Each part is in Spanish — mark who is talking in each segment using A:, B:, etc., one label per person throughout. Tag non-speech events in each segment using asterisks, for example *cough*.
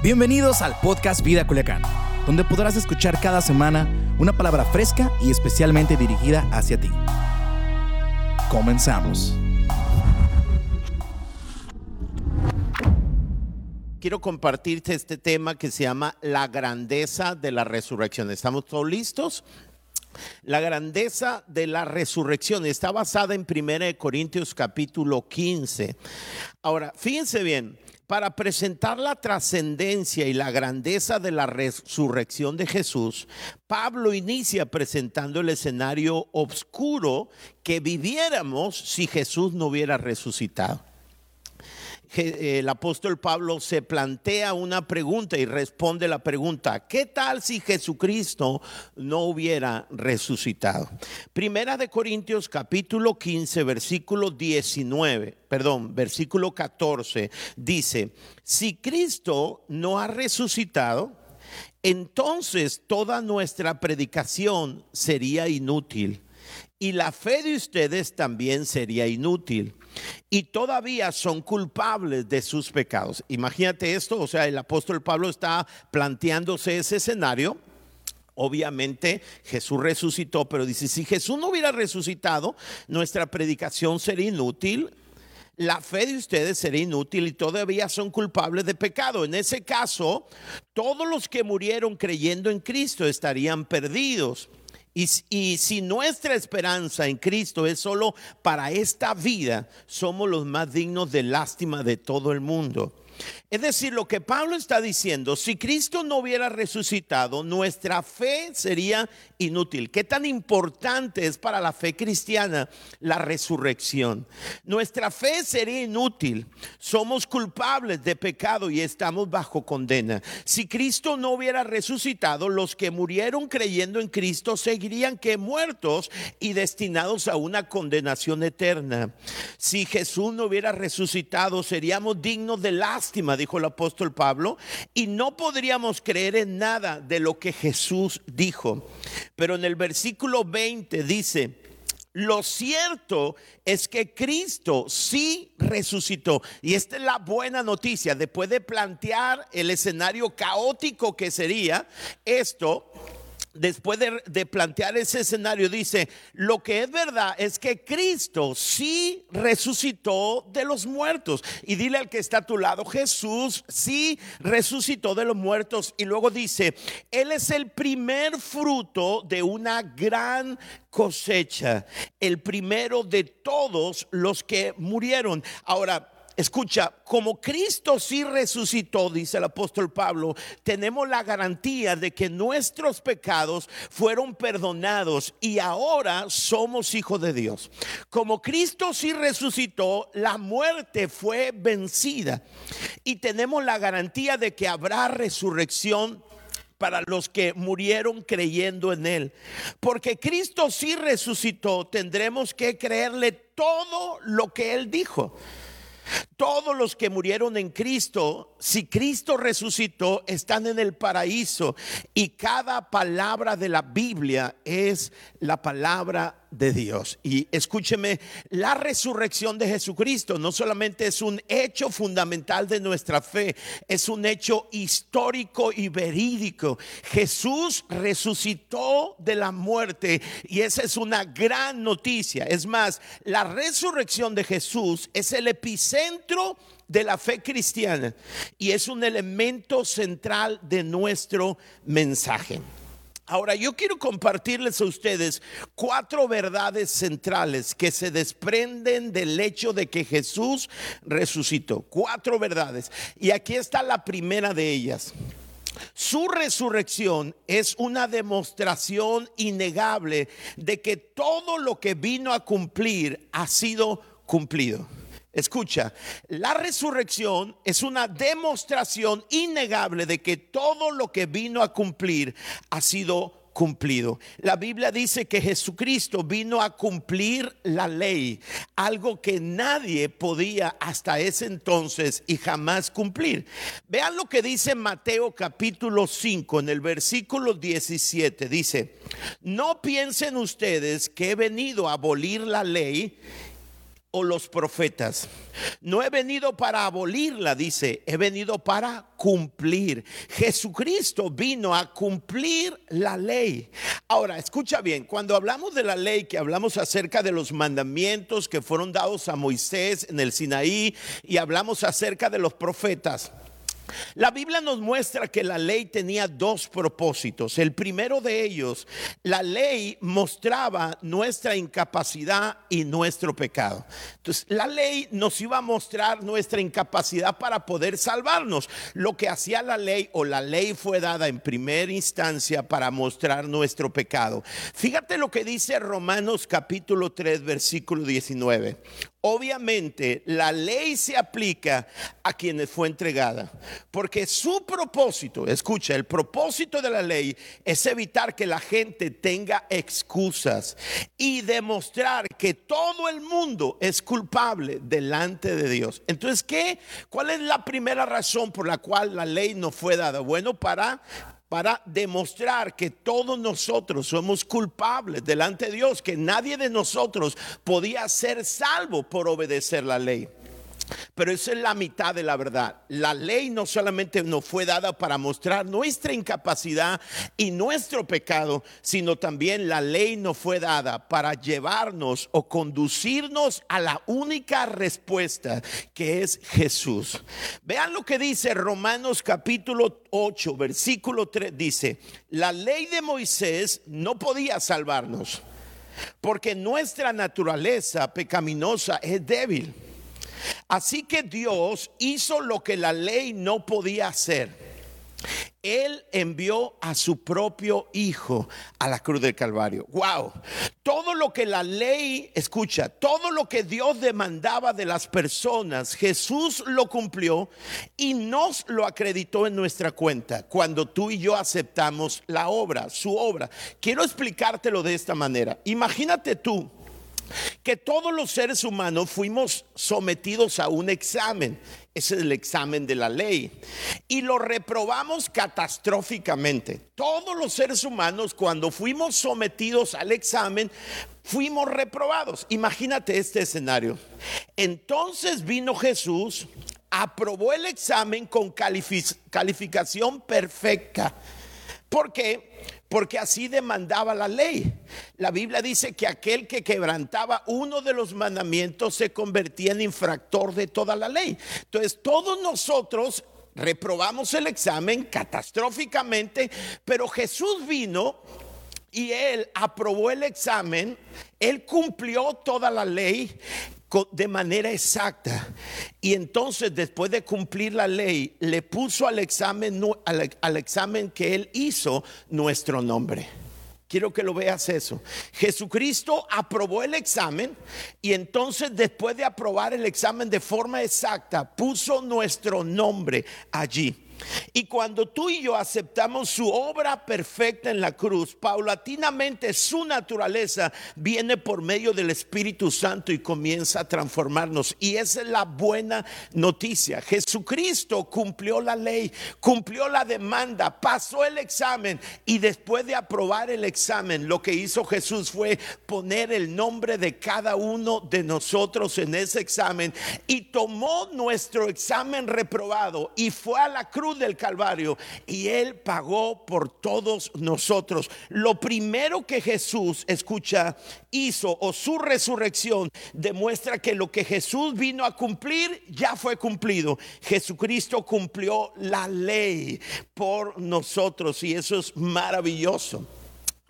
A: Bienvenidos al podcast Vida Culiacán, donde podrás escuchar cada semana una palabra fresca y especialmente dirigida hacia ti. Comenzamos.
B: Quiero compartirte este tema que se llama la grandeza de la resurrección. ¿Estamos todos listos? La grandeza de la resurrección está basada en 1 Corintios capítulo 15. Ahora, fíjense bien, para presentar la trascendencia y la grandeza de la resurrección de Jesús, Pablo inicia presentando el escenario oscuro que viviéramos si Jesús no hubiera resucitado el apóstol Pablo se plantea una pregunta y responde la pregunta, ¿qué tal si Jesucristo no hubiera resucitado? Primera de Corintios capítulo 15, versículo 19, perdón, versículo 14, dice, si Cristo no ha resucitado, entonces toda nuestra predicación sería inútil y la fe de ustedes también sería inútil y todavía son culpables de sus pecados. Imagínate esto, o sea, el apóstol Pablo está planteándose ese escenario. Obviamente Jesús resucitó, pero dice, si Jesús no hubiera resucitado, nuestra predicación sería inútil, la fe de ustedes sería inútil y todavía son culpables de pecado. En ese caso, todos los que murieron creyendo en Cristo estarían perdidos. Y, si nuestra esperanza en Cristo es solo para esta vida, somos los más dignos de lástima de todo el mundo. Es decir, lo que Pablo está diciendo, si Cristo no hubiera resucitado, nuestra fe sería inútil. ¿Qué tan importante es para la fe cristiana la resurrección? Nuestra fe sería inútil. Somos culpables de pecado y estamos bajo condena. Si Cristo no hubiera resucitado, los que murieron creyendo en Cristo seguirían que muertos y destinados a una condenación eterna. Si Jesús no hubiera resucitado, seríamos dignos de dijo el apóstol Pablo, y no podríamos creer en nada de lo que Jesús dijo. Pero en el versículo 20 dice, lo cierto es que Cristo sí resucitó. Y esta es la buena noticia. Después de plantear el escenario caótico que sería esto, después de, plantear ese escenario, dice, lo que es verdad es que Cristo sí resucitó de los muertos. Y dile al que está a tu lado, Jesús sí resucitó de los muertos. Y luego dice, Él es el primer fruto de una gran cosecha, el primero de todos los que murieron. Ahora, Escucha, como Cristo sí resucitó, dice el apóstol Pablo, tenemos la garantía de que nuestros pecados fueron perdonados y ahora somos hijos de Dios. Como Cristo sí resucitó, la muerte fue vencida y tenemos la garantía de que habrá resurrección para los que murieron creyendo en Él. Porque Cristo sí resucitó, tendremos que creerle todo lo que Él dijo. Todos los que murieron en Cristo, si Cristo resucitó, están en el paraíso. Y cada palabra de la Biblia es la palabra de Dios. Y escúcheme, la resurrección de Jesucristo no solamente es un hecho fundamental de nuestra fe, es un hecho histórico y verídico. Jesús resucitó de la muerte y esa es una gran noticia. Es más, la resurrección de Jesús es el epicentro de la fe cristiana y es un elemento central de nuestro mensaje. Ahora, yo quiero compartirles a ustedes cuatro verdades centrales que se desprenden del hecho de que Jesús resucitó. Cuatro verdades. Y aquí está la primera de ellas. Su resurrección es una demostración innegable de que todo lo que vino a cumplir ha sido cumplido. Escucha, la resurrección es una demostración innegable de que todo lo que vino a cumplir ha sido cumplido. La Biblia dice que Jesucristo vino a cumplir la ley, algo que nadie podía hasta ese entonces y jamás cumplir. Vean lo que dice Mateo capítulo 5 en el versículo 17. Dice, no piensen ustedes que he venido a abolir la ley o los profetas. No he venido para abolirla, dice, he venido para cumplir. Jesucristo vino a cumplir la ley. Ahora, escucha bien, cuando hablamos de la ley, que hablamos acerca de los mandamientos que fueron dados a Moisés en el Sinaí y hablamos acerca de los profetas, la Biblia nos muestra que la ley tenía dos propósitos. El primero de ellos, la ley mostraba nuestra incapacidad y nuestro pecado. Entonces, la ley nos iba a mostrar nuestra incapacidad para poder salvarnos. Lo que hacía la ley o la ley fue dada en primera instancia para mostrar nuestro pecado. Fíjate lo que dice Romanos capítulo 3, versículo 19. Obviamente la ley se aplica a quienes fue entregada, porque su propósito, escucha, el propósito de la ley es evitar que la gente tenga excusas y demostrar que todo el mundo es culpable delante de Dios. Entonces, ¿qué? ¿Cuál es la primera razón por la cual la ley no fue dada? Bueno, para para demostrar que todos nosotros somos culpables delante de Dios, que nadie de nosotros podía ser salvo por obedecer la ley. Pero eso es la mitad de la verdad. La ley no solamente nos fue dada para mostrar nuestra incapacidad y nuestro pecado, sino también la ley nos fue dada para llevarnos o conducirnos a la única respuesta que es Jesús. Vean lo que dice Romanos capítulo 8, versículo 3. Dice, la ley de Moisés no podía salvarnos porque nuestra naturaleza pecaminosa es débil. Así que Dios hizo lo que la ley no podía hacer. Él envió a su propio hijo a la cruz del Calvario. Wow. Todo lo que la ley, escucha, todo lo que Dios demandaba de las personas, Jesús lo cumplió y nos lo acreditó en nuestra cuenta cuando tú y yo aceptamos la obra, su obra. Quiero explicártelo de esta manera. Imagínate tú que todos los seres humanos fuimos sometidos a un examen. Ese es el examen de la ley. Y lo reprobamos catastróficamente. Todos los seres humanos, cuando fuimos sometidos al examen, fuimos reprobados. Imagínate este escenario. Entonces vino Jesús, aprobó el examen con calificación perfecta. ¿Por qué? Porque así demandaba la ley. La Biblia dice que aquel que quebrantaba uno de los mandamientos se convertía en infractor de toda la ley. Entonces, todos nosotros reprobamos el examen catastróficamente, pero Jesús vino y él aprobó el examen, él cumplió toda la ley de manera exacta. Y entonces, después de cumplir la ley, le puso al examen, al, examen que él hizo nuestro nombre. Quiero que lo veas eso. Jesucristo aprobó el examen y entonces después de aprobar el examen de forma exacta, puso nuestro nombre allí. Y cuando tú y yo aceptamos su obra perfecta en la cruz, paulatinamente su naturaleza viene por medio del Espíritu Santo y comienza a transformarnos. Y esa es la buena noticia. Jesucristo cumplió la ley, cumplió la demanda, pasó el examen y después de aprobar el examen, lo que hizo Jesús fue poner el nombre de cada uno de nosotros en ese examen y tomó nuestro examen reprobado y fue a la cruz del Calvario y Él pagó por todos nosotros. Lo primero que Jesús, escucha, hizo o su resurrección demuestra que lo que Jesús vino a cumplir ya fue cumplido. Jesucristo cumplió la ley por nosotros y eso es maravilloso.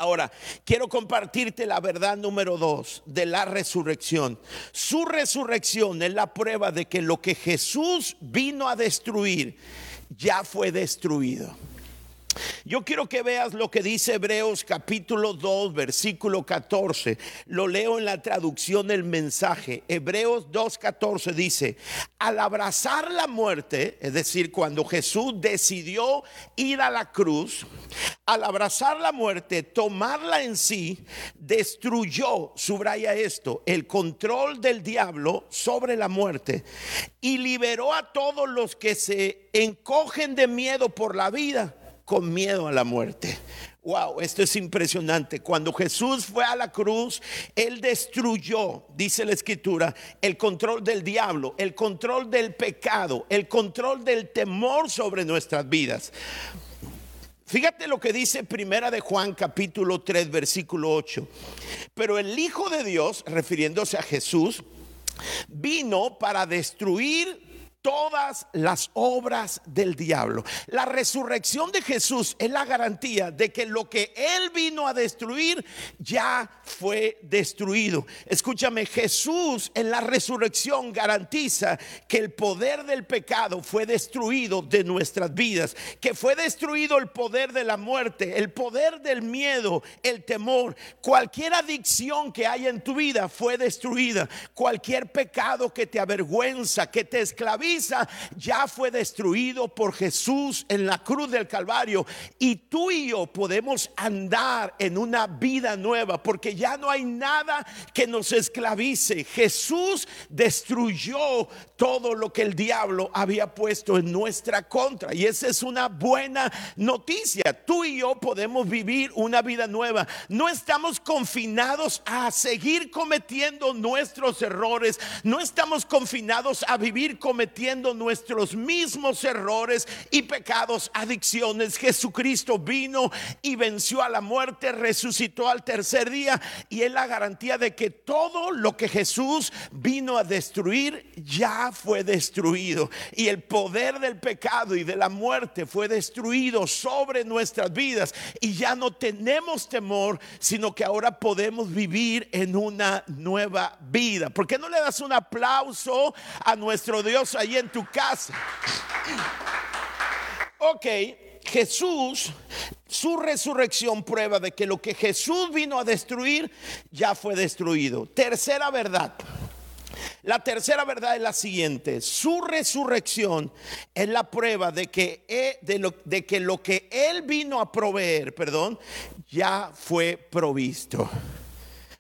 B: Ahora, quiero compartirte la verdad número dos de la resurrección. Su resurrección es la prueba de que lo que Jesús vino a destruir, ya fue destruido. Yo quiero que veas lo que dice Hebreos capítulo 2, versículo 14. Lo leo en la traducción del mensaje. Hebreos 2, 14 dice, al abrazar la muerte, es decir, cuando Jesús decidió ir a la cruz, al abrazar la muerte, tomarla en sí, destruyó, subraya esto, el control del diablo sobre la muerte y liberó a todos los que se encogen de miedo por la vida con miedo a la muerte. Wow, esto es impresionante. Cuando Jesús fue a la cruz, Él destruyó, dice la escritura, el control del diablo, el control del pecado, el control del temor sobre nuestras vidas. Fíjate lo que dice Primera de Juan capítulo 3 versículo 8. Pero el Hijo de Dios, refiriéndose a Jesús, vino para destruir todas las obras del diablo. La resurrección de Jesús es la garantía de que lo que Él vino a destruir ya fue destruido. Escúchame, Jesús en la resurrección garantiza que el poder del pecado fue destruido de nuestras vidas, que fue destruido el poder de la muerte, el poder del miedo, el temor. Cualquier adicción que haya en tu vida fue destruida. Cualquier pecado que te avergüenza, que te esclaviza ya fue destruido por Jesús en la cruz del Calvario. Y tú y yo podemos andar en una vida nueva porque ya no hay nada que nos esclavice. Jesús destruyó todo lo que el diablo había puesto en nuestra contra. Y esa es una buena noticia. Tú y yo podemos vivir una vida nueva. No estamos confinados a seguir cometiendo nuestros errores. No estamos confinados a vivir cometiendo nuestros mismos errores y pecados, adicciones. Jesucristo vino y venció a la muerte, resucitó al tercer día y es la garantía de que todo lo que Jesús vino a destruir ya fue destruido y el poder del pecado y de la muerte fue destruido sobre nuestras vidas y ya no tenemos temor, sino que ahora podemos vivir en una nueva vida. ¿Por qué no le das un aplauso a nuestro Dios en tu casa. Ok, Jesús, su resurrección prueba de que lo que Jesús vino a destruir ya fue destruido. Tercera verdad. La tercera verdad es la siguiente. Su resurrección es la prueba de que, e, de lo, de que lo que Él vino a proveer, perdón, ya fue provisto.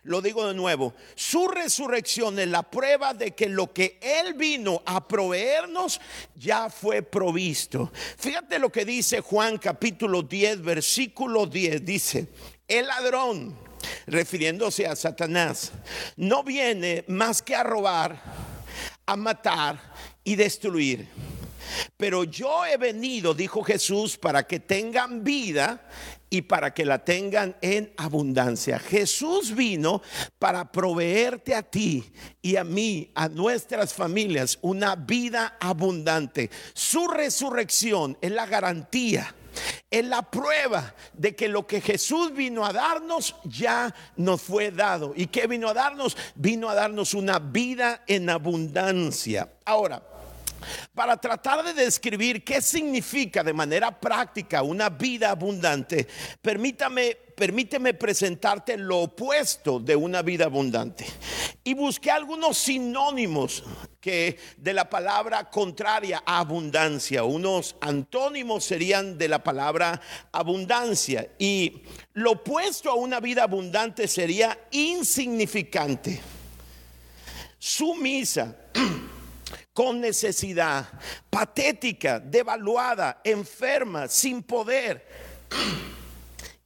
B: Lo digo de nuevo, su resurrección es la prueba de que lo que Él vino a proveernos ya fue provisto. Fíjate lo que dice Juan capítulo 10, versículo 10. Dice, el ladrón, refiriéndose a Satanás, no viene más que a robar, a matar y destruir. Pero yo he venido, dijo Jesús, para que tengan vida y para que la tengan en abundancia. Jesús vino para proveerte a ti y a mí, a nuestras familias, una vida abundante. Su resurrección es la garantía. Es la prueba de que lo que Jesús vino a darnos ya nos fue dado. ¿Y qué vino a darnos? Vino a darnos una vida en abundancia. Ahora, para tratar de describir qué significa de manera práctica una vida abundante, permítame, permíteme presentarte lo opuesto de una vida abundante. Y busqué algunos sinónimos que de la palabra contraria a abundancia, unos antónimos serían de la palabra abundancia y lo opuesto a una vida abundante sería insignificante, sumisa *clears throat* con necesidad, patética, devaluada, enferma, sin poder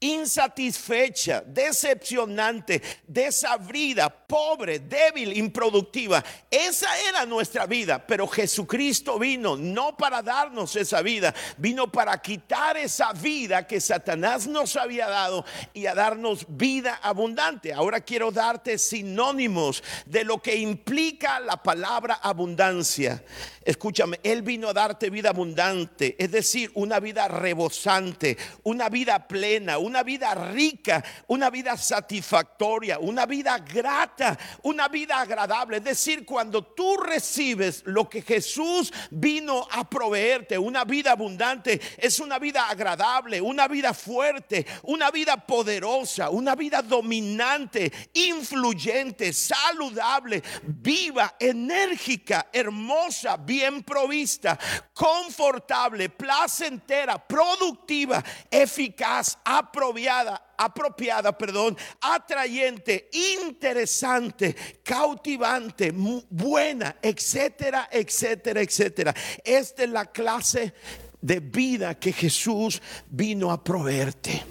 B: insatisfecha, decepcionante, desabrida, pobre, débil, improductiva. Esa era nuestra vida, pero Jesucristo vino no para darnos esa vida, vino para quitar esa vida que Satanás nos había dado y a darnos vida abundante. Ahora quiero darte sinónimos de lo que implica la palabra abundancia. Escúchame, Él vino a darte vida abundante, es decir, una vida rebosante, una vida plena, una vida rica, una vida satisfactoria, una vida grata, una vida agradable. Es decir, cuando tú recibes lo que Jesús vino a proveerte, una vida abundante, es una vida agradable, una vida fuerte, una vida poderosa, una vida dominante, influyente, saludable, viva, enérgica, hermosa, bien provista, confortable, placentera, productiva, eficaz, aprobada apropiada, apropiada, perdón, atrayente, interesante, cautivante, buena, etcétera, etcétera, etcétera. Esta es la clase de vida que Jesús vino a proveerte.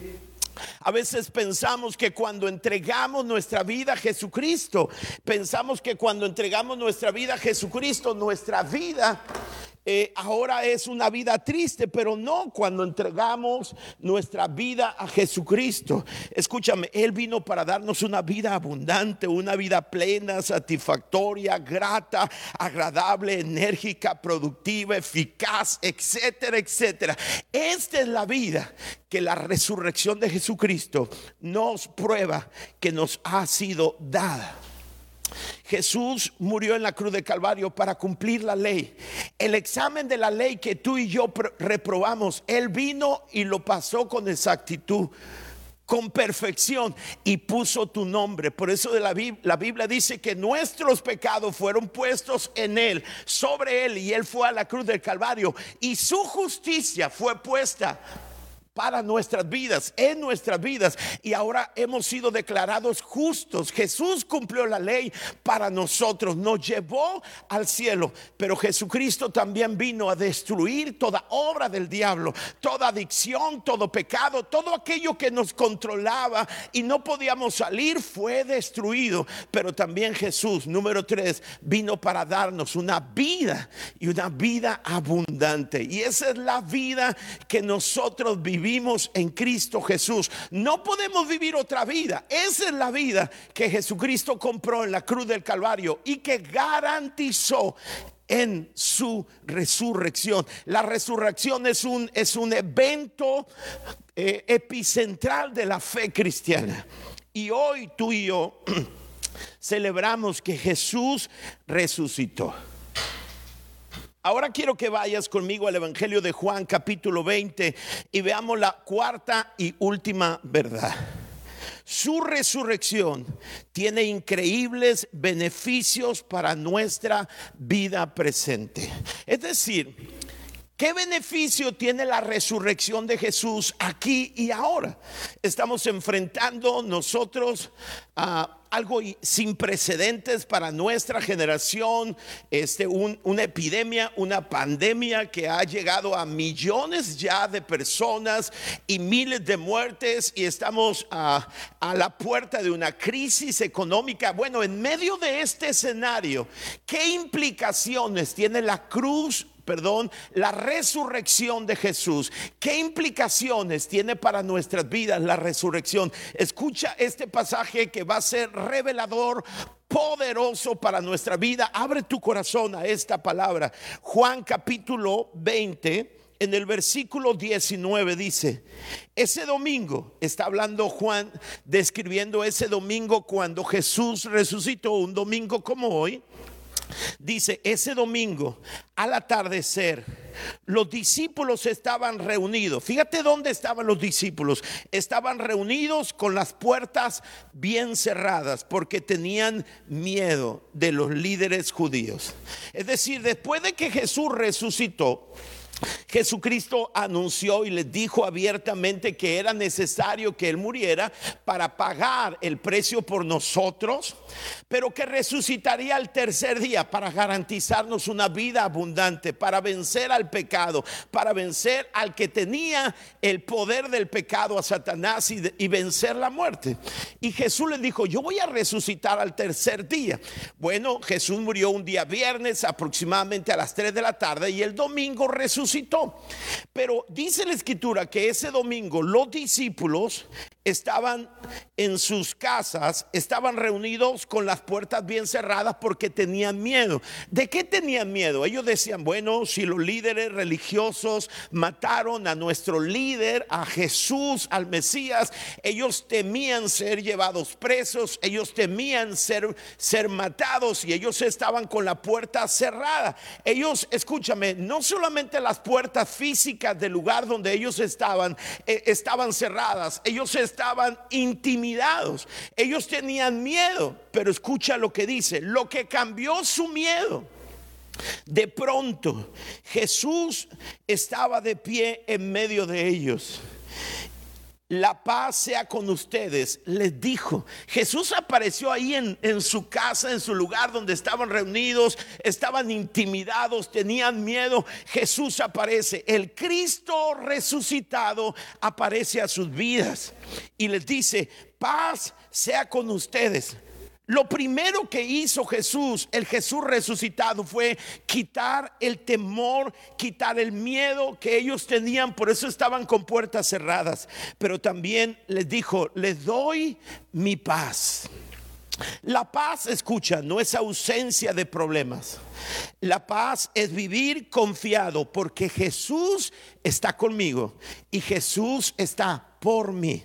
B: A veces pensamos que cuando entregamos nuestra vida a Jesucristo, pensamos que cuando entregamos nuestra vida a Jesucristo, nuestra vida eh, ahora es una vida triste, pero no cuando entregamos nuestra vida a Jesucristo. Escúchame, Él vino para darnos una vida abundante, una vida plena, satisfactoria, grata, agradable, enérgica, productiva, eficaz, etcétera, etcétera. Esta es la vida que la resurrección de Jesucristo nos prueba que nos ha sido dada. Jesús murió en la cruz de Calvario para cumplir la ley. El examen de la ley que tú y yo reprobamos, Él vino y lo pasó con exactitud con perfección y puso tu nombre. Por eso de la, la, Biblia dice que nuestros pecados fueron puestos en Él, sobre Él, y Él fue a la cruz del Calvario, y su justicia fue puesta para nuestras vidas, en nuestras vidas. Y ahora hemos sido declarados justos. Jesús cumplió la ley para nosotros, nos llevó al cielo. Pero Jesucristo también vino a destruir toda obra del diablo, toda adicción, todo pecado, todo aquello que nos controlaba y no podíamos salir fue destruido. Pero también Jesús, número tres, vino para darnos una vida y una vida abundante. Y esa es la vida que nosotros vivimos vivimos en Cristo Jesús. No podemos vivir otra vida. Esa es la vida que Jesucristo compró en la cruz del Calvario y que garantizó en su resurrección. La resurrección es un, es un evento eh, epicentral de la fe cristiana. Y hoy tú y yo *clears throat* celebramos que Jesús resucitó. Ahora quiero que vayas conmigo al Evangelio de Juan capítulo 20 y veamos la cuarta y última verdad. Su resurrección tiene increíbles beneficios para nuestra vida presente. Es decir, ¿Qué beneficio tiene la resurrección de Jesús aquí y ahora? Estamos enfrentando nosotros a algo sin precedentes para nuestra generación, este, una epidemia, una pandemia que ha llegado a millones ya de personas y miles de muertes y estamos a, a la puerta de una crisis económica. Bueno, en medio de este escenario, ¿qué implicaciones tiene la cruz perdón, la resurrección de Jesús. ¿Qué implicaciones tiene para nuestras vidas la resurrección? Escucha este pasaje que va a ser revelador poderoso para nuestra vida. Abre tu corazón a esta palabra. Juan capítulo 20. En el versículo 19 dice, ese domingo, está hablando Juan, describiendo ese domingo cuando Jesús resucitó, un domingo como hoy, Dice, ese domingo al atardecer, los discípulos estaban reunidos. Fíjate dónde estaban los discípulos. Estaban reunidos con las puertas bien cerradas porque tenían miedo de los líderes judíos. Es decir, después de que Jesús resucitó, Jesucristo anunció y les dijo abiertamente que era necesario que Él muriera para pagar el precio por nosotros, pero que resucitaría al tercer día para garantizarnos una vida abundante, para vencer al pecado, para vencer al que tenía el poder del pecado, a Satanás y, vencer la muerte. Y Jesús les dijo, yo voy a resucitar al tercer día. Bueno, Jesús murió un día viernes aproximadamente a las 3 de la tarde y el domingo resucitó pero dice la escritura que ese domingo los discípulos estaban en sus casas, estaban reunidos con las puertas bien cerradas porque tenían miedo. ¿De qué tenían miedo? Ellos decían, bueno, si los líderes religiosos mataron a nuestro líder, a Jesús, al Mesías, ellos temían ser llevados presos, ellos temían ser, ser matados y ellos estaban con la puerta cerrada. Ellos, escúchame, no solamente las puertas físicas del lugar donde ellos estaban, eh, estaban cerradas, ellos estaban estaban intimidados. Ellos tenían miedo, pero escucha lo que dice, lo que cambió su miedo. De pronto Jesús estaba de pie en medio de ellos. La paz sea con ustedes, les dijo. Jesús apareció ahí en, su casa, en su lugar donde estaban reunidos, estaban intimidados, tenían miedo. Jesús aparece, el Cristo resucitado aparece a sus vidas y les dice, paz sea con ustedes. Lo primero que hizo Jesús, el Jesús resucitado, fue quitar el temor, quitar el miedo que ellos tenían, por eso estaban con puertas cerradas. Pero también les dijo, les doy mi paz. La paz, escucha, no es ausencia de problemas. La paz es vivir confiado porque Jesús está conmigo y Jesús está por mí.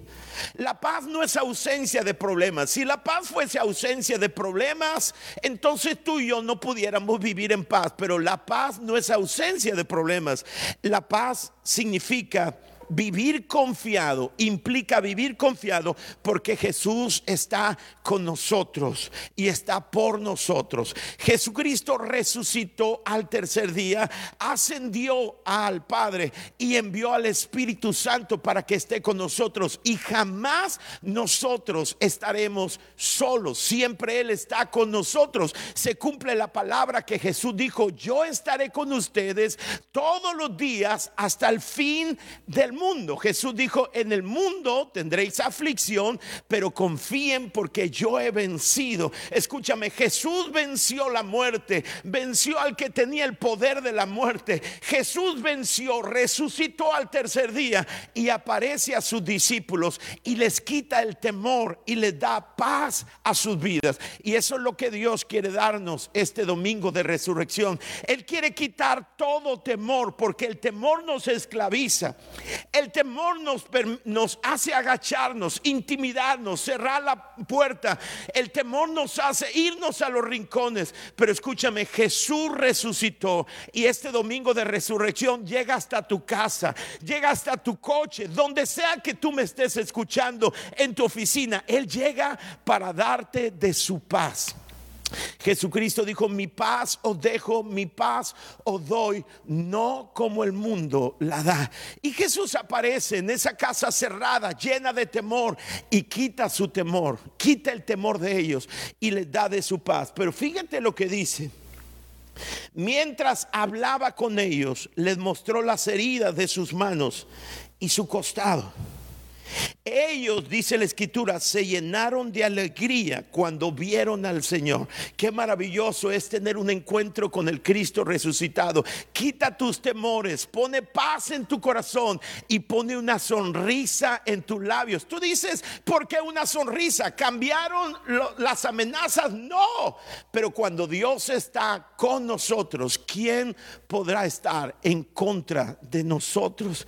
B: La paz no es ausencia de problemas. Si la paz fuese ausencia de problemas, entonces tú y yo no pudiéramos vivir en paz. Pero la paz no es ausencia de problemas. La paz significa vivir confiado implica vivir confiado porque Jesús está con nosotros y está por nosotros. Jesucristo resucitó al tercer día, ascendió al Padre y envió al Espíritu Santo para que esté con nosotros y jamás nosotros estaremos solos. Siempre Él está con nosotros. Se cumple la palabra que Jesús dijo, yo estaré con ustedes todos los días hasta el fin del mundo. Jesús dijo, en el mundo tendréis aflicción, pero confíen porque yo he vencido. Escúchame, Jesús venció la muerte, venció al que tenía el poder de la muerte. Jesús venció, resucitó al tercer día y aparece a sus discípulos y les quita el temor y les da paz a sus vidas. Y eso es lo que Dios quiere darnos este domingo de resurrección. Él quiere quitar todo temor porque el temor nos esclaviza. El temor nos, nos hace agacharnos, intimidarnos, cerrar la puerta. El temor nos hace irnos a los rincones. Pero escúchame, Jesús resucitó y este domingo de resurrección llega hasta tu casa, llega hasta tu coche, donde sea que tú me estés escuchando, en tu oficina. Él llega para darte de su paz. Jesucristo dijo, mi paz os dejo, mi paz os doy, no como el mundo la da. Y Jesús aparece en esa casa cerrada, llena de temor, y quita su temor, quita el temor de ellos y les da de su paz. Pero fíjate lo que dice. Mientras hablaba con ellos, les mostró las heridas de sus manos y su costado. Ellos, dice la escritura, se llenaron de alegría cuando vieron al Señor. Qué maravilloso es tener un encuentro con el Cristo resucitado. Quita tus temores, pone paz en tu corazón y pone una sonrisa en tus labios. Tú dices, ¿por qué una sonrisa? ¿Cambiaron las amenazas? No. Pero cuando Dios está con nosotros, ¿quién podrá estar en contra de nosotros?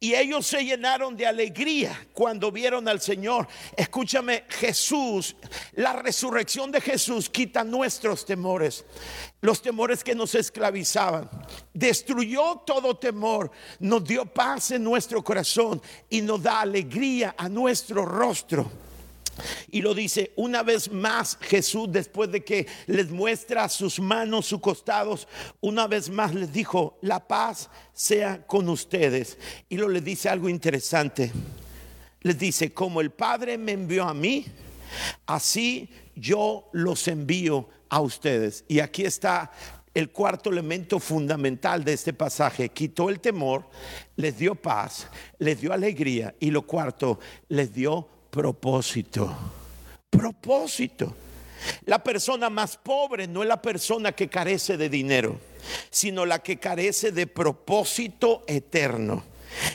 B: Y ellos se llenaron de alegría cuando vieron al Señor. Escúchame, Jesús, la resurrección de Jesús quita nuestros temores, los temores que nos esclavizaban. Destruyó todo temor, nos dio paz en nuestro corazón y nos da alegría a nuestro rostro. Y lo dice una vez más Jesús después de que les muestra sus manos, sus costados, una vez más les dijo, la paz sea con ustedes. Y lo le dice algo interesante les dice, como el Padre me envió a mí, así yo los envío a ustedes. Y aquí está el cuarto elemento fundamental de este pasaje. Quitó el temor, les dio paz, les dio alegría y lo cuarto, les dio propósito. Propósito. La persona más pobre no es la persona que carece de dinero, sino la que carece de propósito eterno.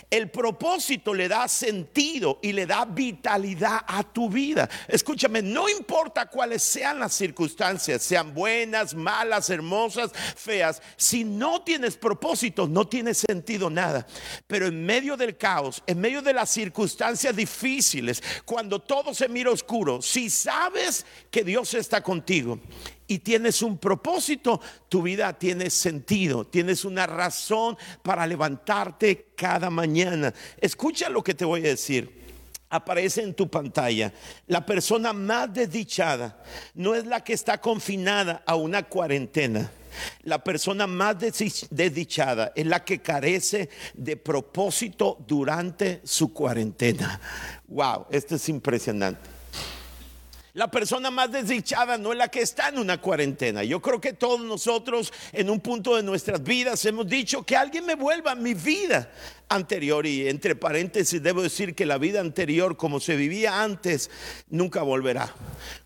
B: El propósito le da sentido y le da vitalidad a tu vida. Escúchame, no importa cuáles sean las circunstancias, sean buenas, malas, hermosas, feas, si no tienes propósito, no tiene sentido nada. Pero en medio del caos, en medio de las circunstancias difíciles, cuando todo se mira oscuro, si sabes que Dios está contigo y tienes un propósito, tu vida tiene sentido, tienes una razón para levantarte cada mañana. Escucha lo que te voy a decir. aparece en tu pantalla. La persona más desdichada no es la que está confinada a una cuarentena. La persona más desdichada es la que carece de propósito durante su cuarentena. Wow, esto es impresionante. La persona más desdichada no es la que está en una cuarentena. Yo creo que todos nosotros en un punto de nuestras vidas hemos dicho que alguien me vuelva mi vida anterior y entre paréntesis debo decir que la vida anterior como se vivía antes nunca volverá.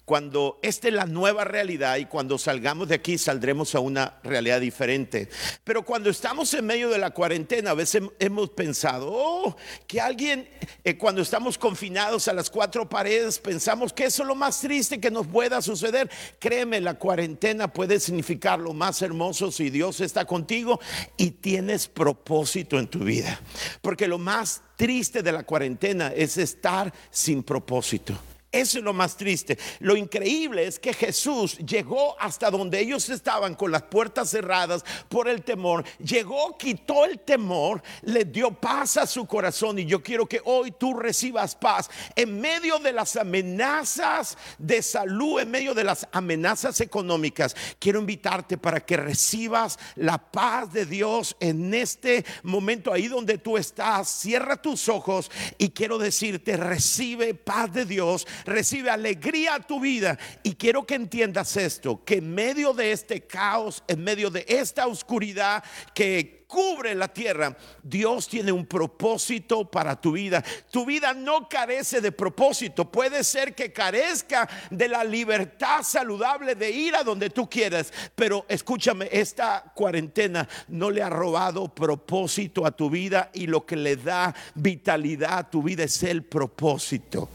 B: Cuando esta es la nueva realidad y cuando salgamos de aquí saldremos a una realidad diferente. Pero cuando estamos en medio de la cuarentena a veces hemos pensado, oh, que alguien eh, cuando estamos confinados a las cuatro paredes pensamos que eso es lo más triste que nos pueda suceder. Créeme, la cuarentena puede significar lo más hermoso si Dios está contigo y tienes propósito en tu vida. Porque lo más triste de la cuarentena es estar sin propósito. Eso es lo más triste. Lo increíble es que Jesús llegó hasta donde ellos estaban con las puertas cerradas por el temor. Llegó, quitó el temor, le dio paz a su corazón. Y yo quiero que hoy tú recibas paz en medio de las amenazas de salud, en medio de las amenazas económicas. Quiero invitarte para que recibas la paz de Dios en este momento ahí donde tú estás. Cierra tus ojos y quiero decirte, recibe paz de Dios recibe alegría a tu vida. Y quiero que entiendas esto, que en medio de este caos, en medio de esta oscuridad que cubre la tierra, Dios tiene un propósito para tu vida. Tu vida no carece de propósito. Puede ser que carezca de la libertad saludable de ir a donde tú quieras, pero escúchame, esta cuarentena no le ha robado propósito a tu vida y lo que le da vitalidad a tu vida es el propósito.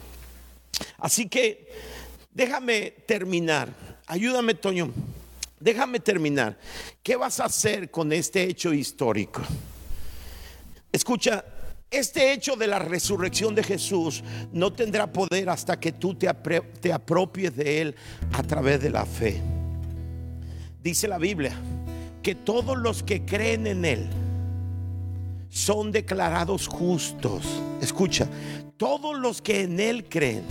B: Así que déjame terminar. Ayúdame, Toño. Déjame terminar. ¿Qué vas a hacer con este hecho histórico? Escucha, este hecho de la resurrección de Jesús no tendrá poder hasta que tú te, apropies de él a través de la fe. Dice la Biblia que todos los que creen en él son declarados justos. Escucha, todos los que en Él creen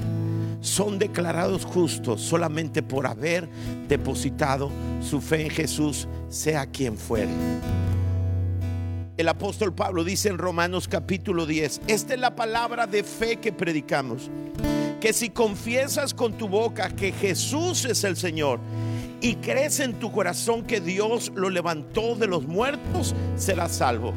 B: son declarados justos solamente por haber depositado su fe en Jesús, sea quien fuere. El apóstol Pablo dice en Romanos capítulo 10, esta es la palabra de fe que predicamos, que si confiesas con tu boca que Jesús es el Señor y crees en tu corazón que Dios lo levantó de los muertos, serás salvo.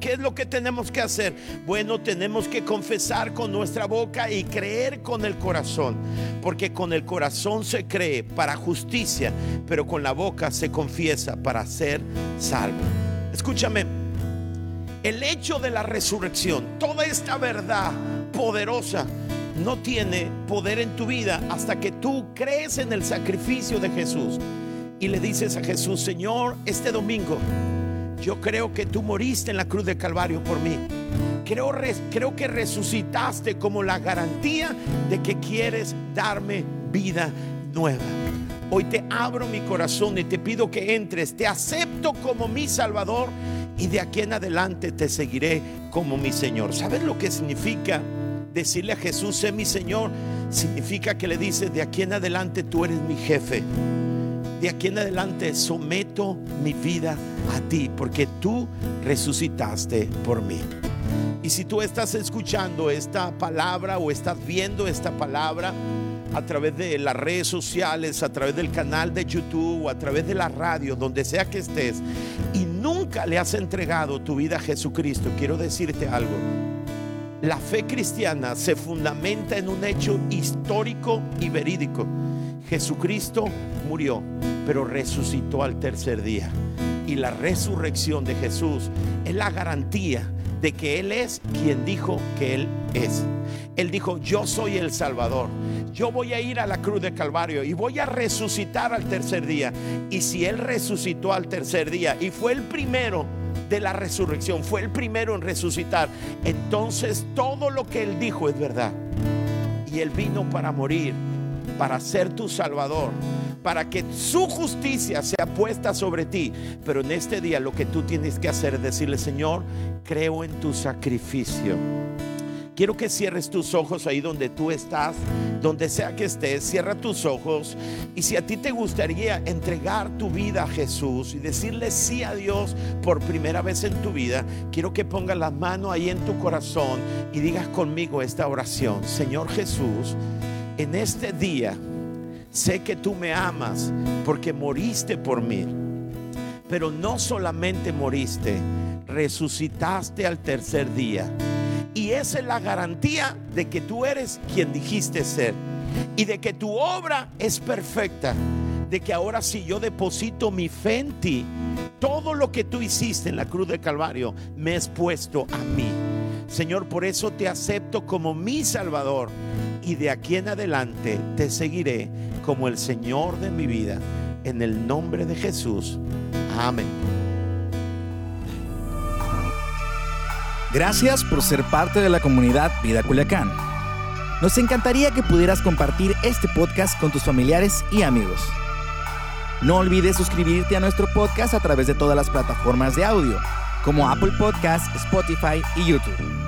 B: ¿Qué es lo que tenemos que hacer? Bueno, tenemos que confesar con nuestra boca y creer con el corazón, porque con el corazón se cree para justicia, pero con la boca se confiesa para ser salvo. Escúchame, el hecho de la resurrección, toda esta verdad poderosa, no tiene poder en tu vida hasta que tú crees en el sacrificio de Jesús y le dices a Jesús, Señor, este domingo, yo creo que tú moriste en la cruz de Calvario por mí. Creo, creo que resucitaste como la garantía de que quieres darme vida nueva. Hoy te abro mi corazón y te pido que entres. Te acepto como mi Salvador y de aquí en adelante te seguiré como mi Señor. ¿Sabes lo que significa decirle a Jesús, sé mi Señor? Significa que le dices, de aquí en adelante tú eres mi jefe de aquí en adelante someto mi vida a ti, porque tú resucitaste por mí. Y si tú estás escuchando esta palabra o estás viendo esta palabra a través de las redes sociales, a través del canal de YouTube o a través de la radio, donde sea que estés, y nunca le has entregado tu vida a Jesucristo, quiero decirte algo. La fe cristiana se fundamenta en un hecho histórico y verídico. Jesucristo murió, pero resucitó al tercer día. Y la resurrección de Jesús es la garantía de que Él es quien dijo que Él es. Él dijo, yo soy el Salvador. Yo voy a ir a la cruz de Calvario y voy a resucitar al tercer día. Y si Él resucitó al tercer día y fue el primero de la resurrección, fue el primero en resucitar, entonces todo lo que Él dijo es verdad. Y Él vino para morir para ser tu Salvador, para que su justicia sea puesta sobre ti. Pero en este día lo que tú tienes que hacer es decirle, Señor, creo en tu sacrificio quiero que cierres tus ojos ahí donde tú estás, donde sea que estés, cierra tus ojos. Y si a ti te gustaría entregar tu vida a Jesús y decirle sí a Dios por primera vez en tu vida, quiero que pongas las manos ahí en tu corazón y digas conmigo esta oración. Señor Jesús, en este día sé que tú me amas porque moriste por mí. Pero no solamente moriste, resucitaste al tercer día. Y esa es la garantía de que tú eres quien dijiste ser. Y de que tu obra es perfecta. De que ahora si yo deposito mi fe en ti, todo lo que tú hiciste en la cruz del Calvario me es puesto a mí. Señor, por eso te acepto como mi Salvador. Y de aquí en adelante te seguiré como el Señor de mi vida. En el nombre de Jesús. Amén.
A: Gracias por ser parte de la comunidad Vida Culiacán. Nos encantaría que pudieras compartir este podcast con tus familiares y amigos. No olvides suscribirte a nuestro podcast a través de todas las plataformas de audio, como Apple Podcast, Spotify y YouTube.